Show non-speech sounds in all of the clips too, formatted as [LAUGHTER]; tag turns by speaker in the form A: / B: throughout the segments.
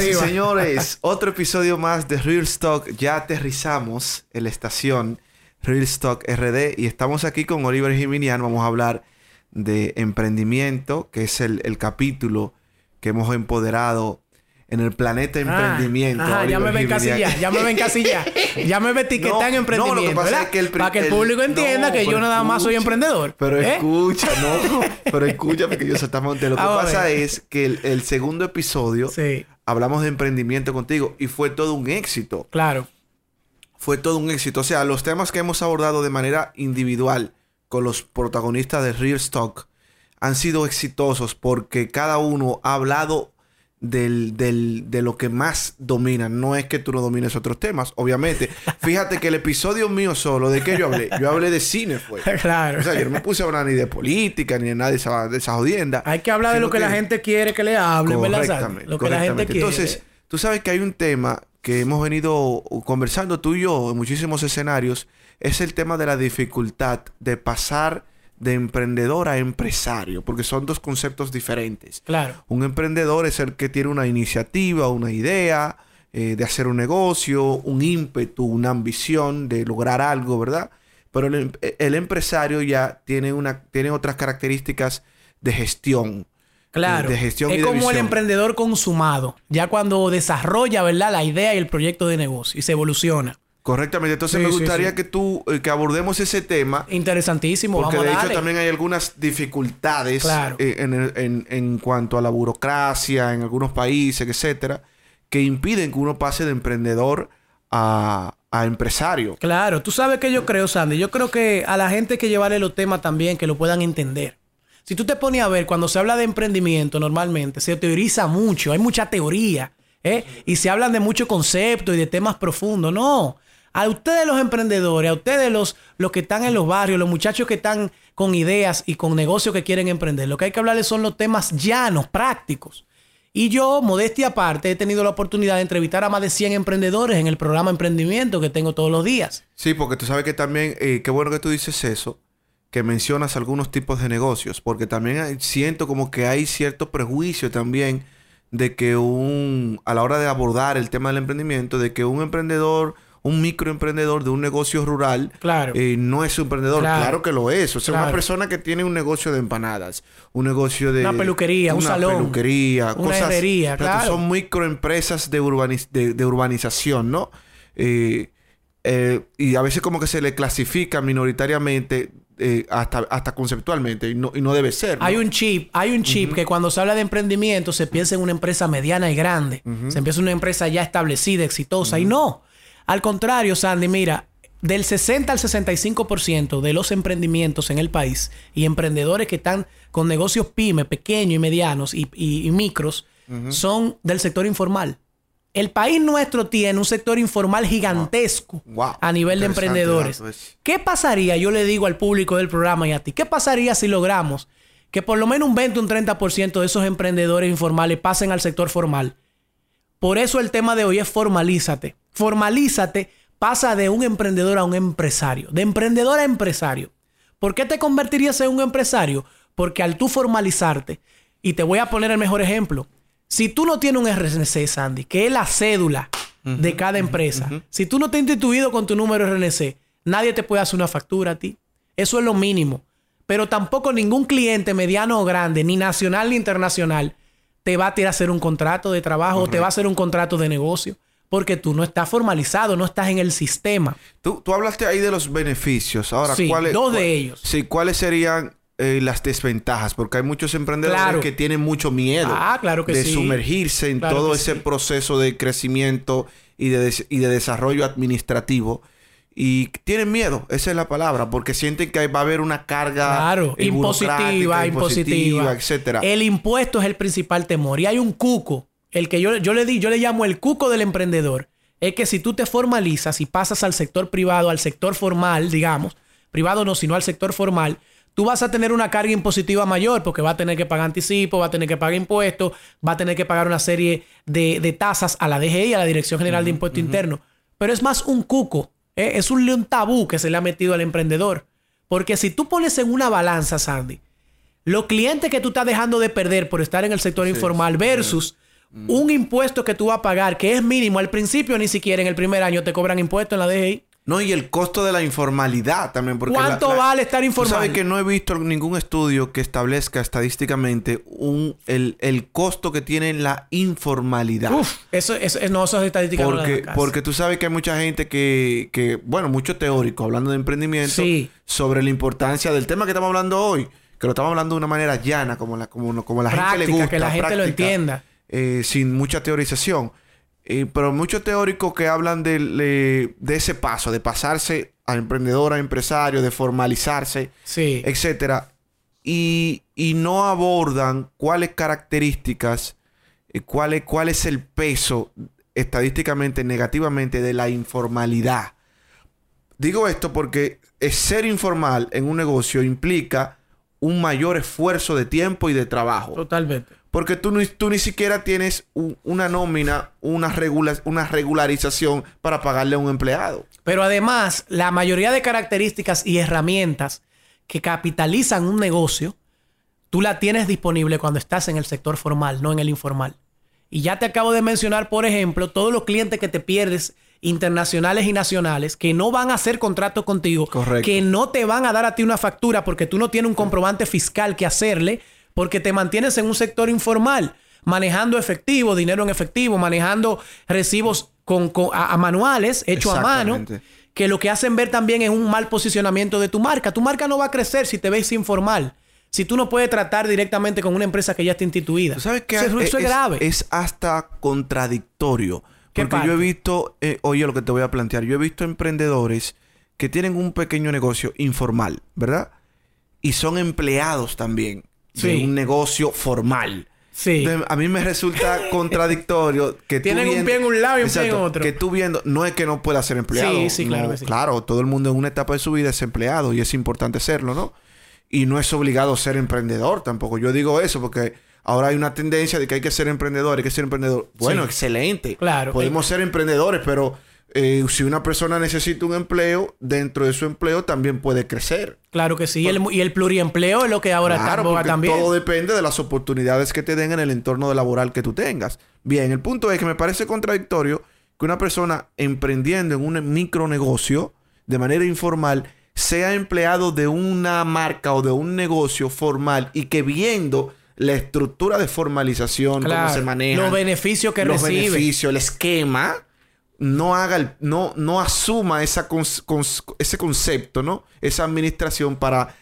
A: Señoras y señores, [LAUGHS] otro episodio más de Real Stock. Ya aterrizamos en la estación Real Stock RD y estamos aquí con Oliver Jiminian. Vamos a hablar de emprendimiento, que es el, el capítulo que hemos empoderado en el planeta ah, emprendimiento.
B: ya me ven casilla, [LAUGHS] ya me ven casilla. Ya me etiquetado en emprendimiento. No, lo que pasa es que el Para que el, público entienda que yo nada más soy emprendedor.
A: Pero ¿eh? escucha, no. [LAUGHS] pero escucha, porque yo exactamente. Lo que pasa es que el, segundo episodio hablamos de emprendimiento contigo y fue todo un éxito.
B: Claro.
A: Fue todo un éxito. O sea, los temas que hemos abordado de manera individual con los protagonistas de Real Stock han sido exitosos porque cada uno ha hablado del, del, de lo que más domina. No es que tú no domines otros temas, obviamente. Fíjate que el episodio mío solo, ¿de qué yo hablé? Yo hablé de cine, fue. [LAUGHS]
B: Claro.
A: O sea, yo no me puse a hablar ni de política, ni de nada de esa, de esa jodienda.
B: Hay que hablar de lo que, la gente quiere que le hable, ¿verdad? Lo que la gente quiere.
A: Entonces, tú sabes que hay un tema que hemos venido conversando tú y yo en muchísimos escenarios, es el tema de la dificultad de pasar de emprendedor a empresario, porque son dos conceptos diferentes.
B: Claro.
A: Un emprendedor es el que tiene una iniciativa, una idea eh, de hacer un negocio, un ímpetu, una ambición de lograr algo, ¿verdad? Pero el, el empresario ya tiene, una, tiene otras características de gestión.
B: Claro. De gestión es como el emprendedor consumado, ya cuando desarrolla, ¿verdad? La idea y el proyecto de negocio y se evoluciona.
A: Correctamente. Entonces me gustaría que tú, eh, que abordemos ese tema.
B: Interesantísimo.
A: Porque de hecho también hay algunas dificultades eh, en, en, cuanto a la burocracia en algunos países, etcétera, que impiden que uno pase de emprendedor a, a empresario.
B: Claro. Tú sabes que yo creo, Sandy. Yo creo que a la gente hay que llevarle los temas también, que lo puedan entender. Si tú te pones a ver, cuando se habla de emprendimiento normalmente, se teoriza mucho, hay mucha teoría, ¿eh? Y se hablan de muchos conceptos y de temas profundos. No. A ustedes los emprendedores, a ustedes los, los que están en los barrios, los muchachos que están con ideas y con negocios que quieren emprender, lo que hay que hablarles son los temas llanos, prácticos. Y yo, modestia aparte, he tenido la oportunidad de entrevistar a más de 100 emprendedores en el programa Emprendimiento que tengo todos los días.
A: Sí, porque tú sabes que también, eh, qué bueno que tú dices eso, que mencionas algunos tipos de negocios, porque también siento como que hay cierto prejuicio también de que un, a la hora de abordar el tema del emprendimiento, de que un emprendedor un microemprendedor de un negocio rural
B: claro.
A: Eh, no es un emprendedor. Claro, que lo es. O sea, una persona que tiene un negocio de empanadas, un negocio de...
B: Una peluquería, un salón.
A: Una peluquería,
B: una herrería, claro.
A: Son microempresas de, de, urbanización, ¿no? Eh, eh, y a veces como que se le clasifica minoritariamente hasta, hasta conceptualmente y no, y no debe ser.
B: Hay un chip, hay un chip que cuando se habla de emprendimiento se piensa en una empresa mediana y grande. Se empieza en una empresa ya establecida, exitosa. Y no. Al contrario, Sandy, mira, del 60 al 65% de los emprendimientos en el país y emprendedores que están con negocios pyme, pequeños y medianos y, micros, son del sector informal. El país nuestro tiene un sector informal gigantesco a nivel de emprendedores. ¿Qué pasaría, yo le digo al público del programa y a ti, qué pasaría si logramos que por lo menos un 20 o un 30% de esos emprendedores informales pasen al sector formal? Por eso el tema de hoy es formalízate. Formalízate, pasa de un emprendedor a un empresario, de emprendedor a empresario. ¿Por qué te convertirías en un empresario? Porque al tú formalizarte, y te voy a poner el mejor ejemplo, si tú no tienes un RNC, Sandy, que es la cédula de cada empresa, si tú no te has instituido con tu número RNC, nadie te puede hacer una factura a ti. Eso es lo mínimo. Pero tampoco ningún cliente mediano o grande, ni nacional ni internacional, te va a tirar a hacer un contrato de trabajo o te va a hacer un contrato de negocio. Porque tú no estás formalizado, no estás en el sistema.
A: Tú, tú hablaste ahí de los beneficios. Ahora,
B: sí,
A: ¿cuáles?
B: Dos de ellos.
A: Sí, ¿cuáles serían eh, las desventajas? Porque hay muchos emprendedores que tienen mucho miedo
B: ah, claro que
A: de sumergirse en todo ese proceso de crecimiento y de, y de desarrollo administrativo. Y tienen miedo, esa es la palabra, porque sienten que va a haber una carga
B: claro, eh, impositiva, impositiva,
A: etcétera.
B: El impuesto es el principal temor. Y hay un cuco, el que yo, yo le di, yo le llamo el cuco del emprendedor. Es que si tú te formalizas y pasas al sector privado, al sector formal, digamos, privado no, sino al sector formal, tú vas a tener una carga impositiva mayor porque va a tener que pagar anticipo, va a tener que pagar impuestos, va a tener que pagar una serie de, tasas a la DGI, a la Dirección General de Impuesto Interno. Pero es más un cuco eh, es un, tabú que se le ha metido al emprendedor. Porque si tú pones en una balanza, Sandy, los clientes que tú estás dejando de perder por estar en el sector informal versus un impuesto que tú vas a pagar, que es mínimo al principio, ni siquiera en el primer año te cobran impuestos en la DGI.
A: No, y el costo de la informalidad también. Porque
B: ¿Cuánto
A: la- la-
B: vale estar
A: Tú
B: informal?
A: sabes que no he visto ningún estudio que establezca estadísticamente un, el, el costo que tiene la informalidad.
B: Uf, eso, eso, no, esas estadísticas no las
A: Porque, porque tú sabes que hay mucha gente que, que, bueno, mucho teórico, hablando de emprendimiento,
B: Sí.
A: sobre la importancia del tema que estamos hablando hoy, que lo estamos hablando de una manera llana, como la, como, como la gente le gusta.
B: que la gente lo entienda.
A: eh, sin mucha teorización. Eh, pero muchos teóricos que hablan eh, de ese paso, de pasarse a emprendedor, a empresario, de formalizarse,
B: Sí.
A: etcétera, y, y no abordan cuáles características, eh, cuál, es, cuál es el peso estadísticamente, negativamente de la informalidad. Digo esto porque es ser informal en un negocio implica un mayor esfuerzo de tiempo y de trabajo.
B: Totalmente.
A: Porque tú, ni- tú ni siquiera tienes un- una nómina, una, regula- una regularización para pagarle a un empleado.
B: Pero además, la mayoría de características y herramientas que capitalizan un negocio, tú la tienes disponible cuando estás en el sector formal, no en el informal. Y ya te acabo de mencionar, por ejemplo, todos los clientes que te pierdes, internacionales y nacionales, que no van a hacer contrato contigo,
A: Correcto.
B: que no te van a dar a ti una factura porque tú no tienes un comprobante fiscal que hacerle, porque te mantienes en un sector informal, manejando efectivo, dinero en efectivo, manejando recibos con, con- a, a manuales hechos a mano, que lo que hacen ver también es un mal posicionamiento de tu marca. Tu marca no va a crecer si te ves informal. Si tú no puedes tratar directamente con una empresa que ya está instituida.
A: ¿Tú sabes que
B: eso, es, grave.
A: Es hasta contradictorio.
B: ¿Qué
A: Porque
B: parte?
A: yo he visto, eh, oye, lo que te voy a plantear, yo he visto emprendedores que tienen un pequeño negocio informal, ¿verdad? Y son empleados también de un negocio formal.
B: Sí.
A: De- a mí me resulta [LAUGHS] contradictorio que tú
B: Tienen un
A: viendo-
B: pie en un lado y un pie en
A: Exacto,
B: otro.
A: Que tú viendo, no es que no pueda ser empleado.
B: Sí, sí, claro
A: no,
B: que sí.
A: Claro, todo el mundo en una etapa de su vida es empleado y es importante serlo, ¿no? Y no es obligado ser emprendedor tampoco. Yo digo eso porque ahora hay una tendencia de que hay que ser emprendedor, hay que ser emprendedor. Bueno,
B: Sí.
A: excelente.
B: Claro.
A: Podemos ser emprendedores, pero eh, si una persona necesita un empleo, dentro de su empleo también puede crecer.
B: Claro que sí. Y el, y el pluriempleo es lo que ahora está en
A: Claro,
B: boga también.
A: todo depende de las oportunidades que te den en el entorno laboral que tú tengas. Bien, el punto es que me parece contradictorio que una persona emprendiendo en un micronegocio de manera informal sea empleado de una marca o de un negocio formal y que viendo la estructura de formalización,
B: Claro,
A: cómo se maneja,
B: los beneficios que
A: los
B: recibe.
A: beneficios, el esquema, no haga el- no, no asuma esa ese concepto, ¿no? Esa administración para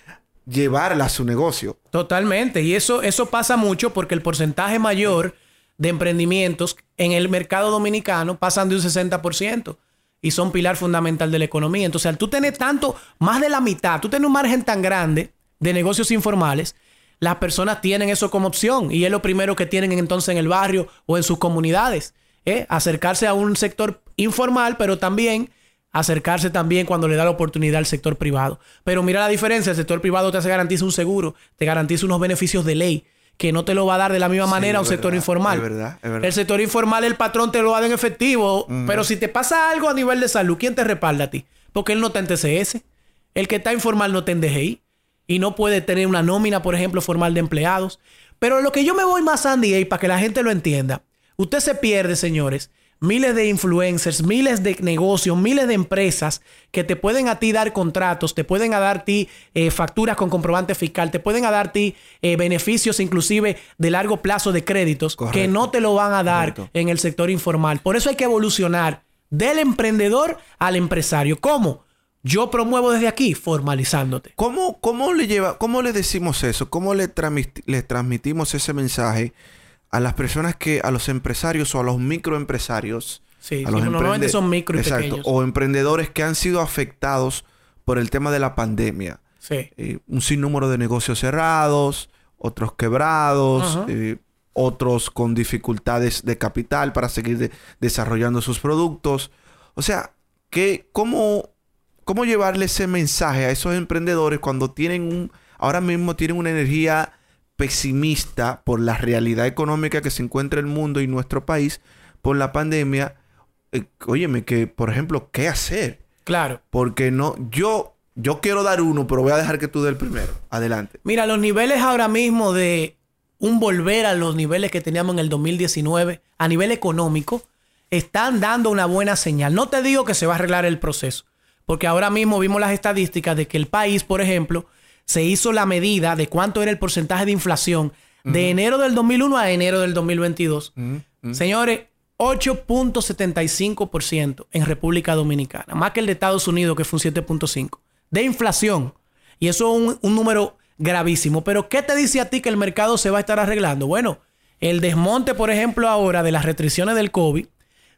A: llevarla a su negocio.
B: Totalmente. Y eso, eso pasa mucho porque el porcentaje mayor de emprendimientos en el mercado dominicano pasan de un 60% y son pilar fundamental de la economía. Entonces, al tú tener tanto, más de la mitad, tú tienes un margen tan grande de negocios informales, las personas tienen eso como opción y es lo primero que tienen entonces en el barrio o en sus comunidades. ¿Eh? Acercarse a un sector informal, pero también acercarse también cuando le da la oportunidad al sector privado. Pero mira la diferencia, el sector privado te hace garantiza un seguro, te garantiza unos beneficios de ley que no te lo va a dar de la misma
A: Sí,
B: manera un sector informal.
A: es verdad, es verdad.
B: El sector informal el patrón te lo va a dar en efectivo, pero si te pasa algo a nivel de salud, ¿quién te respalda a ti? Porque él no está en TCS. El que está informal no está en DGI y no puede tener una nómina, por ejemplo, formal de empleados. Pero lo que yo me voy más, Andy, y para que la gente lo entienda, usted se pierde, señores, miles de influencers, miles de negocios, miles de empresas que te pueden a ti dar contratos, te pueden a dar a ti eh, facturas con comprobante fiscal, te pueden a dar a ti eh, beneficios inclusive de largo plazo de créditos que no te lo van a dar
A: Correcto.
B: en el sector informal. Por eso hay que evolucionar del emprendedor al empresario. ¿Cómo? Yo promuevo desde aquí formalizándote.
A: ¿Cómo, cómo le lleva, cómo le decimos eso? ¿Cómo le, le transmitimos ese mensaje a las personas que, a los empresarios o a los microempresarios?
B: Sí,
A: a los
B: normalmente son micro y
A: Exacto,
B: pequeños.
A: O emprendedores que han sido afectados por el tema de la pandemia.
B: Sí.
A: Eh, un sinnúmero de negocios cerrados, otros quebrados, eh, otros con dificultades de capital para seguir de- desarrollando sus productos. O sea, que cómo, cómo llevarle ese mensaje a esos emprendedores cuando tienen un, ahora mismo tienen una energía pesimista por la realidad económica que se encuentra el mundo y nuestro país por la pandemia. Eh, óyeme, que por ejemplo, ¿qué hacer?
B: Claro.
A: Porque no, yo, yo quiero dar uno, pero voy a dejar que tú dé el primero. Adelante.
B: Mira, los niveles ahora mismo de un volver a los niveles que teníamos en el 2019 a nivel económico, están dando una buena señal. No te digo que se va a arreglar el proceso, porque ahora mismo vimos las estadísticas de que el país, por ejemplo, se hizo la medida de cuánto era el porcentaje de inflación de enero del 2001 a enero del 2022. Señores, 8.75% en República Dominicana, más que el de Estados Unidos, que fue un 7.5% de inflación. Y eso es un, número gravísimo. Pero ¿qué te dice a ti que el mercado se va a estar arreglando? Bueno, el desmonte, por ejemplo, ahora de las restricciones del COVID,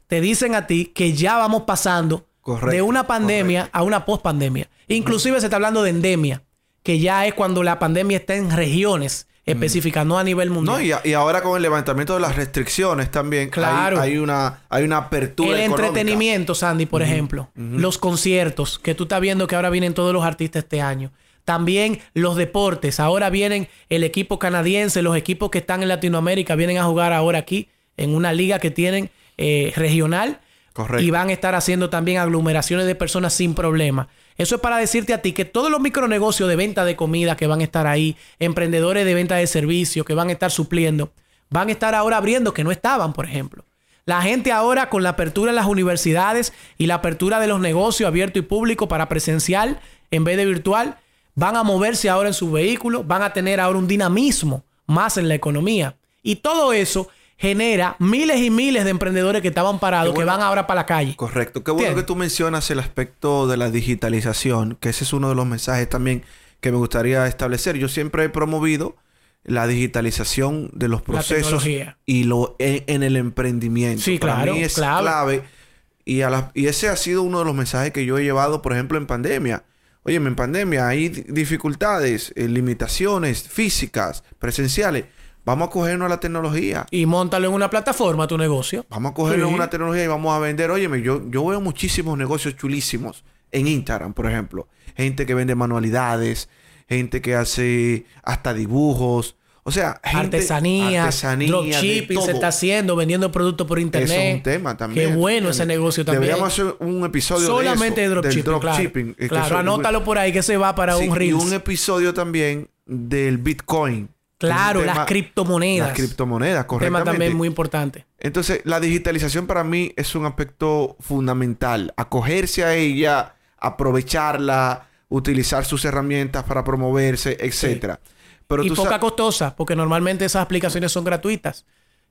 B: te dicen a ti que ya vamos pasando de una pandemia a una pospandemia. Inclusive se está hablando de endemia, que ya es cuando la pandemia está en regiones específicas, no a nivel mundial.
A: No, y, ahora con el levantamiento de las restricciones también claro. hay, una, hay una apertura.
B: El entretenimiento, Sandy, por ejemplo. Los conciertos, que tú estás viendo que ahora vienen todos los artistas este año. También los deportes. Ahora vienen el equipo canadiense, los equipos que están en Latinoamérica vienen a jugar ahora aquí en una liga que tienen eh, regional. Correcto. Y van a estar haciendo también aglomeraciones de personas sin problema. Eso es para decirte a ti que todos los micronegocios de venta de comida que van a estar ahí, emprendedores de venta de servicios que van a estar supliendo, van a estar ahora abriendo que no estaban, por ejemplo. La gente ahora con la apertura de las universidades y la apertura de los negocios abierto y público para presencial en vez de virtual, van a moverse ahora en sus vehículos, van a tener ahora un dinamismo más en la economía. Y todo eso genera miles y miles de emprendedores que estaban parados, que van ahora para la calle.
A: Correcto. Qué bueno que tú mencionas el aspecto de la digitalización, que ese es uno de los mensajes también que me gustaría establecer. Yo siempre he promovido la digitalización de los procesos y lo en, el emprendimiento.
B: Sí, Para claro,
A: mí es clave. Y, y ese ha sido uno de los mensajes que yo he llevado, por ejemplo, en pandemia. Oye, en pandemia hay dificultades, eh, limitaciones físicas, presenciales. Vamos a cogernos la tecnología.
B: Y montalo en una plataforma tu negocio.
A: Vamos a cogerlo en una tecnología y vamos a vender. Óyeme, yo, yo veo muchísimos negocios chulísimos en Instagram, por ejemplo. Gente que vende manualidades, gente que hace hasta dibujos. O sea,
B: gente, artesanía, artesanía dropshipping se está haciendo, vendiendo productos por internet.
A: es un tema también.
B: Qué bueno ese negocio también.
A: Deberíamos hacer un episodio
B: Solamente de,
A: eso,
B: dropshipping. Claro, anótalo por ahí que se va para un Reels.
A: Y un episodio también del Bitcoin.
B: Claro, las criptomonedas.
A: Las criptomonedas, correctamente.
B: Tema también muy importante.
A: Entonces, la digitalización para mí es un aspecto fundamental. Acogerse a ella, aprovecharla, utilizar sus herramientas para promoverse, etcétera
B: y poca costosa, porque normalmente esas aplicaciones son gratuitas.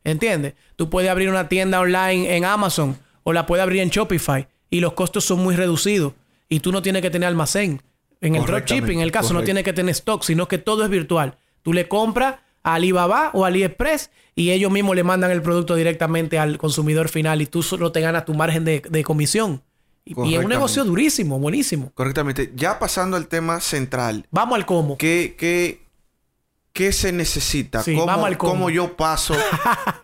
B: ¿Entiendes? Tú puedes abrir una tienda online en Amazon o la puedes abrir en Shopify y los costos son muy reducidos y tú no tienes que tener almacén. En el dropshipping, en el caso, no tienes que tener stock, sino que todo es virtual. Tú le compras a Alibaba o AliExpress y ellos mismos le mandan el producto directamente al consumidor final y tú solo te ganas tu margen de, comisión. Y, es un negocio durísimo, buenísimo.
A: Correctamente. Ya pasando al tema central.
B: Vamos al cómo.
A: ¿Qué, qué, ¿Qué se necesita? ¿Cómo, yo paso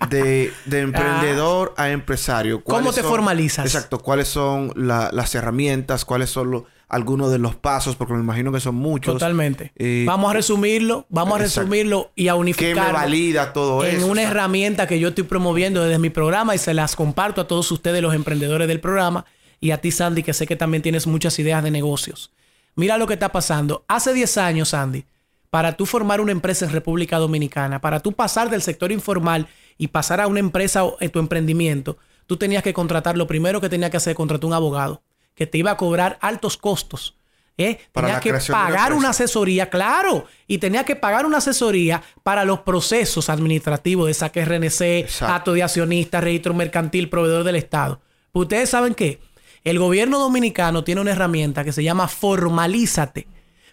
A: de, [LAUGHS] emprendedor a empresario?
B: ¿Cómo te formalizas?
A: Exacto. ¿Cuáles son las herramientas? ¿Cuáles son algunos de los pasos? Porque me imagino que son muchos.
B: Totalmente. Eh, vamos a resumirlo. Vamos a resumirlo y a unificar.
A: ¿Qué me valida todo
B: eso? En una herramienta que yo estoy promoviendo desde mi programa y se las comparto a todos ustedes, los emprendedores del programa. Y a ti, Sandy, que sé que también tienes muchas ideas de negocios. Mira lo que está pasando. Hace 10 años, Sandy para tú formar una empresa en República Dominicana, para tú pasar del sector informal y pasar a una empresa en tu emprendimiento, tú tenías que contratar, lo primero que tenías que hacer, contratar un abogado que te iba a cobrar altos costos. ¿eh? Tenías que pagar una asesoría, claro, y tenía que pagar una asesoría para los procesos administrativos de saque RNC, acto de accionista, registro mercantil, proveedor del Estado. Pues ustedes saben que el gobierno dominicano tiene una herramienta que se llama Formalízate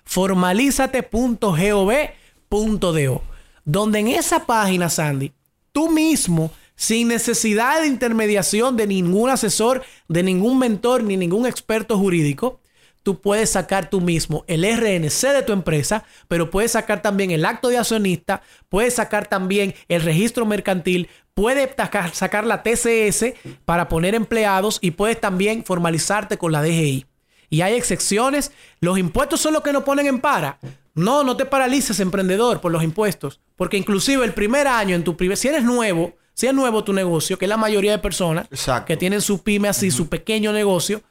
B: formalízate.gov.do, donde en esa página, Sandy, tú mismo, sin necesidad de intermediación de ningún asesor, de ningún mentor ni ningún experto jurídico, tú puedes sacar tú mismo el RNC de tu empresa, pero puedes sacar también el acto de accionista, puedes sacar también el registro mercantil, puedes sacar la TCS para poner empleados y puedes también formalizarte con la DGI y hay excepciones. Los impuestos son los que nos ponen en para. No, no te paralices, emprendedor, por los impuestos. Porque inclusive el primer año en tu primer... Si eres nuevo, si es nuevo tu negocio, que es la mayoría de personas que tienen su pyme así, su pequeño negocio,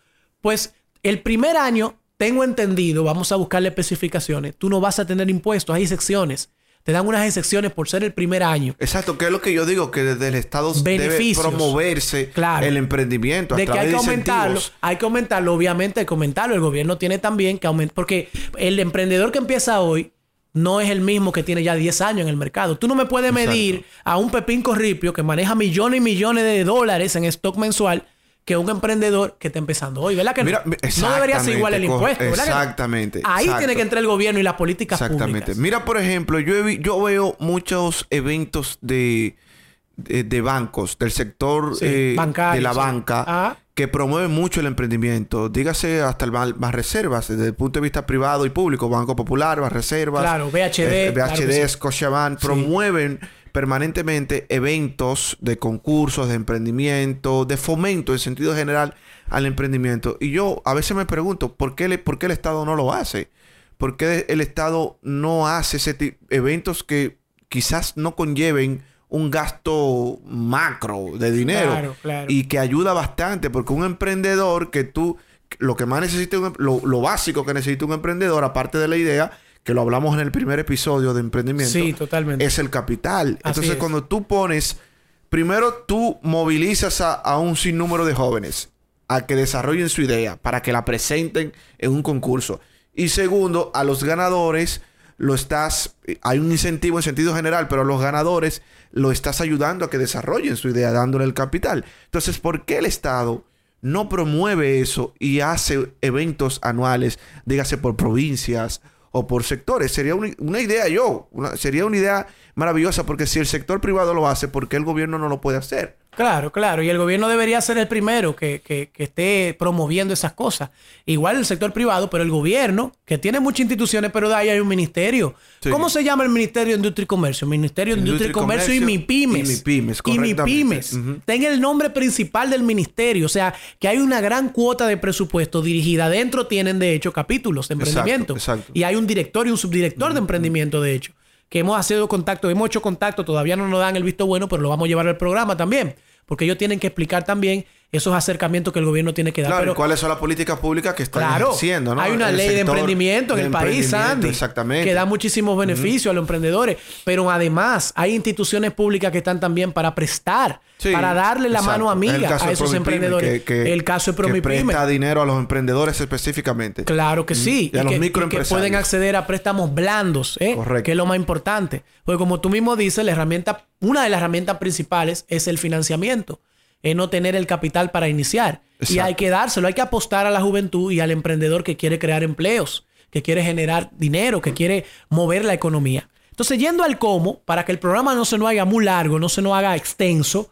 B: pues el primer año, tengo entendido, vamos a buscarle especificaciones, tú no vas a tener impuestos, hay excepciones. Te dan unas excepciones por ser el primer año.
A: Exacto, que es lo que yo digo, que desde el Estado
B: Beneficios.
A: debe promoverse
B: Claro.
A: el emprendimiento a
B: de que hay que aumentarlo,
A: incentivos.
B: hay que aumentarlo, obviamente hay que aumentarlo. El gobierno tiene también que aumentar, porque el emprendedor que empieza hoy no es el mismo que tiene ya 10 años en el mercado. Tú no me puedes
A: Exacto.
B: medir a un Pepín Corripio que maneja millones y millones de dólares en stock mensual que un emprendedor que está empezando hoy, ¿verdad que no?
A: Mira,
B: no debería ser igual el impuesto, ¿verdad que
A: exactamente,
B: Ahí
A: exacto.
B: tiene que entrar el gobierno y las políticas
A: Exactamente.
B: públicas.
A: Mira, por ejemplo, yo, he yo veo muchos eventos de, de, de bancos, del sector
B: Sí,
A: eh,
B: bancario,
A: de la
B: sí.
A: banca,
B: Ajá.
A: que promueven mucho el emprendimiento. Dígase hasta el más reservas, desde el punto de vista privado y público. Banco Popular, reservas.
B: Claro, VHD,
A: eh,
B: claro sí.
A: Scotiabank, promueven permanentemente eventos de concursos, de emprendimiento, de fomento en sentido general al emprendimiento. Y yo a veces me pregunto, ¿por qué, le- por qué el Estado no lo hace? ¿Por qué el Estado no hace ese eventos que quizás no conlleven un gasto macro de dinero
B: Claro, claro.
A: y que ayuda bastante? Porque un emprendedor que tú, lo que más necesita, un em- lo, lo básico que necesita un emprendedor, aparte de la idea, que lo hablamos en el primer episodio de emprendimiento,
B: Sí, totalmente.
A: es el capital.
B: Así
A: Entonces,
B: es.
A: cuando tú pones, primero tú movilizas a, a un sinnúmero de jóvenes a que desarrollen su idea para que la presenten en un concurso. Y segundo, a los ganadores lo estás, hay un incentivo en sentido general, pero a los ganadores lo estás ayudando a que desarrollen su idea, dándole el capital. Entonces, ¿por qué el Estado no promueve eso y hace eventos anuales, dígase por provincias o por sectores? Sería una, idea yo, sería una idea maravillosa porque si el sector privado lo hace, ¿por qué el gobierno no lo puede hacer?
B: Claro, claro. Y el gobierno debería ser el primero que, que- que esté promoviendo esas cosas. Igual el sector privado, pero el gobierno, que tiene muchas instituciones, pero de ahí hay un ministerio.
A: Sí.
B: ¿Cómo se llama el Ministerio de Industria y Comercio? Ministerio de Industria,
A: Industria
B: y Comercio, y MIPIMES.
A: y MIPYMES,
B: Y
A: correctamente.
B: MIPYMES.
A: Ujú.
B: Tenga el nombre principal del ministerio. O sea, que hay una gran cuota de presupuesto dirigida. Adentro tienen, de hecho, capítulos de emprendimiento.
A: exacto.
B: Y hay un director y un subdirector de emprendimiento, de hecho. Que hemos hecho contacto, hemos hecho contacto, todavía no nos dan el visto bueno, pero lo vamos a llevar al programa también. Porque ellos tienen que explicar también esos acercamientos que el gobierno tiene que dar.
A: Claro,
B: Pero-
A: ¿y cuáles son las políticas públicas que están
B: Claro,
A: ejerciendo? ¿no?
B: hay una
A: El
B: ley de emprendimiento en
A: de
B: el país, Sandy,
A: Exactamente.
B: que da muchísimos beneficios a los emprendedores, pero además hay instituciones públicas que están también para prestar,
A: Sí,
B: para darle la
A: exacto.
B: mano amiga a esos emprendedores.
A: que- que-
B: el caso de
A: Que
B: Promipyme.
A: presta dinero a los emprendedores específicamente.
B: Claro que sí.
A: Y a los
B: que,
A: microempresarios.
B: que pueden acceder a préstamos blandos, ¿eh?
A: Correcto.
B: Que es lo más importante. Porque como tú mismo dices, la herramienta, una de las herramientas principales es el financiamiento. Es no tener el capital para iniciar. Y hay que dárselo, hay que apostar a la juventud y al emprendedor que quiere crear empleos, que quiere generar dinero, que quiere mover la economía. Entonces, yendo al cómo, para que el programa no se nos haga muy largo, no se nos haga extenso,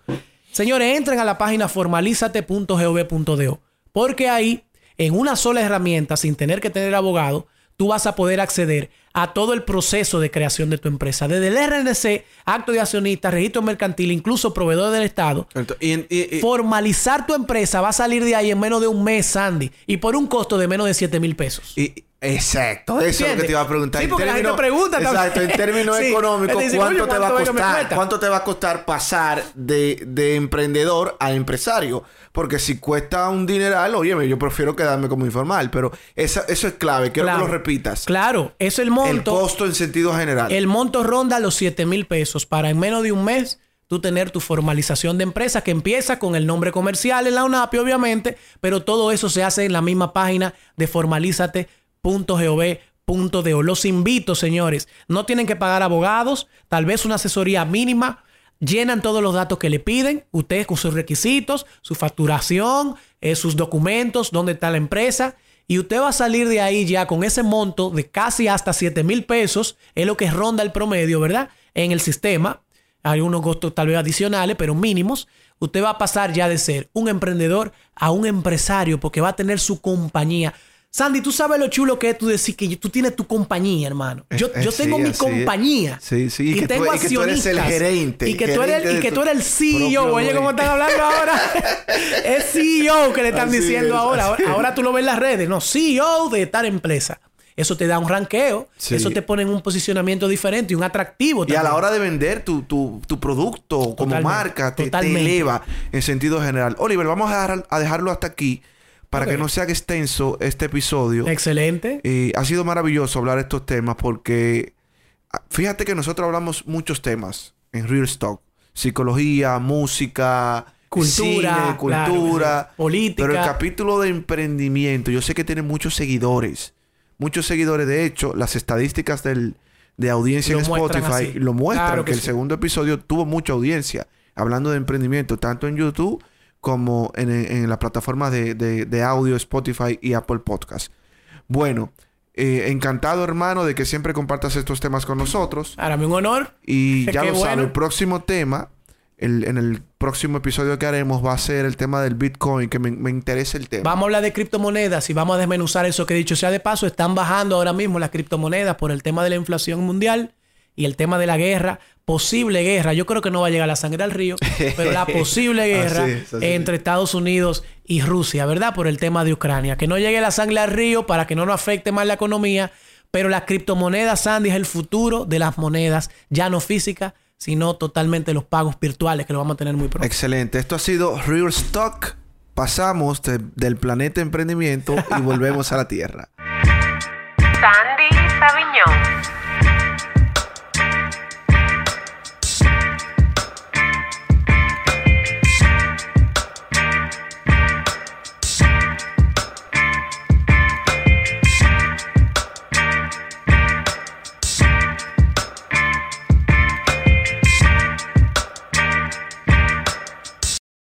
B: señores, entren a la página formalizate.gov.do. Porque ahí, en una sola herramienta, sin tener que tener abogado, tú vas a poder acceder a todo el proceso de creación de tu empresa. Desde el RNC, acto de accionista, registro mercantil, incluso proveedor del Estado.
A: Ento- y- y- y-
B: Formalizar tu empresa va a salir de ahí en menos de un mes, Sandy. Y por un costo de menos de 7 mil pesos.
A: y- exacto, eso es lo que te iba a preguntar.
B: Sí, porque la gente pregunta también.
A: Exacto, en términos [LAUGHS]
B: Sí.
A: económicos,
B: dice,
A: ¿cuánto
B: "Coño,
A: te va a
B: ¿cuánto es que me
A: costar?
B: cuesta?"
A: ¿Cuánto te va a costar pasar de, de emprendedor a empresario? Porque si cuesta un dineral, oye, yo prefiero quedarme como informal, pero esa- eso es clave, quiero
B: Claro.
A: que lo repitas.
B: Claro, eso es el
A: El
B: monto.
A: costo en sentido general.
B: El monto ronda los 7 mil pesos para en menos de un mes tú tener tu formalización de empresa que empieza con el nombre comercial en la UNAPI, obviamente, pero todo eso se hace en la misma página de formalizate.gov.do. Los invito, señores. No tienen que pagar abogados, tal vez una asesoría mínima. Llenan todos los datos que le piden, ustedes con sus requisitos, su facturación, eh, sus documentos, dónde está la empresa. Y usted va a salir de ahí ya con ese monto de casi hasta 7 mil pesos, es lo que ronda el promedio, ¿verdad? En el sistema. Hay unos costos tal vez adicionales, pero mínimos. Usted va a pasar ya de ser un emprendedor a un empresario porque va a tener su compañía. Sandy, tú sabes lo chulo que es tú decir que tú tienes tu compañía, hermano. Yo,
A: Eh,
B: yo
A: sí,
B: tengo mi
A: así es.
B: compañía.
A: Sí, sí, y que tú-
B: tengo
A: y que tú eres el
B: accionistas.
A: gerente,
B: Y que,
A: el
B: tú eres,
A: gerente
B: y que tú eres el CEO. Oye, ¿cómo están hablando ahora? [LAUGHS] es CEO que le están
A: Así
B: diciendo
A: es,
B: ahora. Ahora, ahora tú lo ves en las redes. No, CEO de tal empresa. Eso te da un ranqueo.
A: Sí.
B: Eso te pone en un posicionamiento diferente y un atractivo.
A: Y a la hora de vender tu, tu, tu producto como
B: Totalmente,
A: marca, te, te eleva en sentido general. Oliver, vamos a, dejar- a dejarlo hasta aquí para que no se haga extenso este episodio.
B: Excelente.
A: Eh, ha sido maravilloso hablar estos temas porque Fíjate que nosotros hablamos muchos temas en Real Stock. Psicología, música,
B: cultura,
A: cine, cultura,
B: política.
A: Pero el capítulo de emprendimiento, yo sé que tiene muchos seguidores. Muchos seguidores. De hecho, las estadísticas del, de audiencia
B: Lo
A: en Spotify
B: así.
A: lo muestran
B: Claro
A: que,
B: que
A: el segundo episodio tuvo mucha audiencia hablando de emprendimiento, tanto en YouTube como en, en la plataforma de, de- de audio Spotify y Apple Podcast. Bueno, eh, encantado hermano de que siempre compartas estos temas con nosotros.
B: Para mí un honor.
A: Y [LAUGHS] ya
B: Qué
A: lo sabes,
B: bueno.
A: el próximo tema, el- en el próximo episodio que haremos va a ser el tema del Bitcoin, que me, me interesa el tema.
B: Vamos a hablar de criptomonedas y vamos a desmenuzar eso que dicho sea de paso. Están bajando ahora mismo las criptomonedas por el tema de la inflación mundial y el tema de la guerra. Posible guerra. Yo creo que no va a llegar la sangre al río, pero la [LAUGHS] posible guerra
A: Así es, así
B: entre Estados Unidos y Rusia, ¿verdad? Por el tema de Ucrania. Que no llegue la sangre al río para que no nos afecte más la economía. Pero las criptomonedas, Sandy, es el futuro de las monedas, ya no físicas, sino totalmente los pagos virtuales que lo vamos a tener muy pronto.
A: Excelente. Esto ha sido Real Stock. Pasamos de- del planeta emprendimiento y volvemos a la Tierra.
C: Sandy Sabiñón.